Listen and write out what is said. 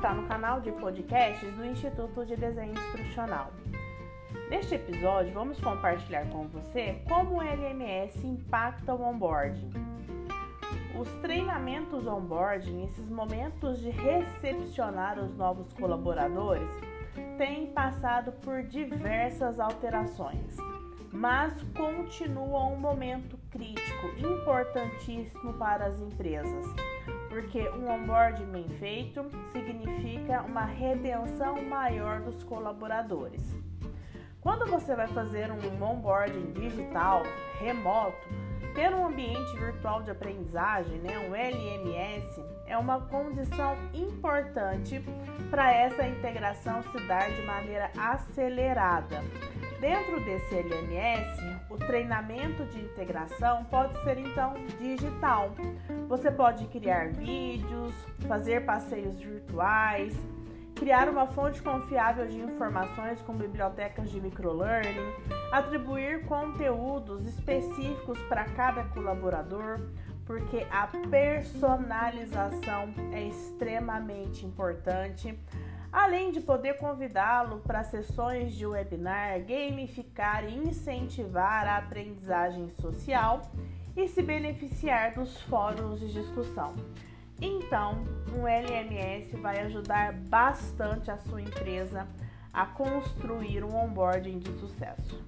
canal de podcasts do Instituto de Desenho Instrucional. Neste episódio, vamos compartilhar com você como o LMS impacta o onboarding. Os treinamentos onboarding, esses momentos de recepcionar os novos colaboradores, têm passado por diversas alterações, mas continuam um momento crítico, importantíssimo para as empresas porque um onboarding bem feito significa uma retenção maior dos colaboradores. Quando você vai fazer um onboarding digital, remoto, ter um ambiente virtual de aprendizagem, né, um LMS, é uma condição importante para essa integração se dar de maneira acelerada. Dentro desse LMS, o treinamento de integração pode ser então digital. Você pode criar vídeos, fazer passeios virtuais, criar uma fonte confiável de informações com bibliotecas de microlearning, atribuir conteúdos específicos para cada colaborador, porque a personalização é extremamente importante além de poder convidá-lo para sessões de webinar, gamificar e incentivar a aprendizagem social e se beneficiar dos fóruns de discussão. Então, um LMS vai ajudar bastante a sua empresa a construir um onboarding de sucesso.